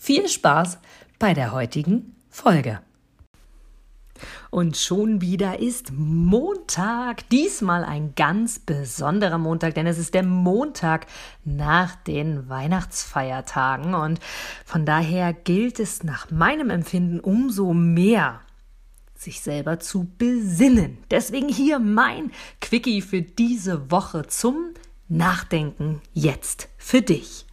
viel Spaß bei der heutigen Folge. Und schon wieder ist Montag. Diesmal ein ganz besonderer Montag, denn es ist der Montag nach den Weihnachtsfeiertagen. Und von daher gilt es nach meinem Empfinden umso mehr, sich selber zu besinnen. Deswegen hier mein Quickie für diese Woche zum Nachdenken jetzt für dich.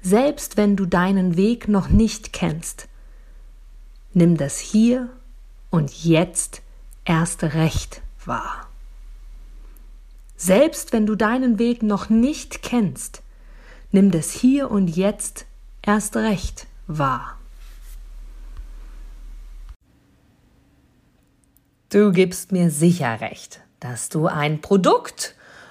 Selbst wenn du deinen Weg noch nicht kennst, nimm das hier und jetzt erst recht wahr. Selbst wenn du deinen Weg noch nicht kennst, nimm das hier und jetzt erst recht wahr. Du gibst mir sicher recht, dass du ein Produkt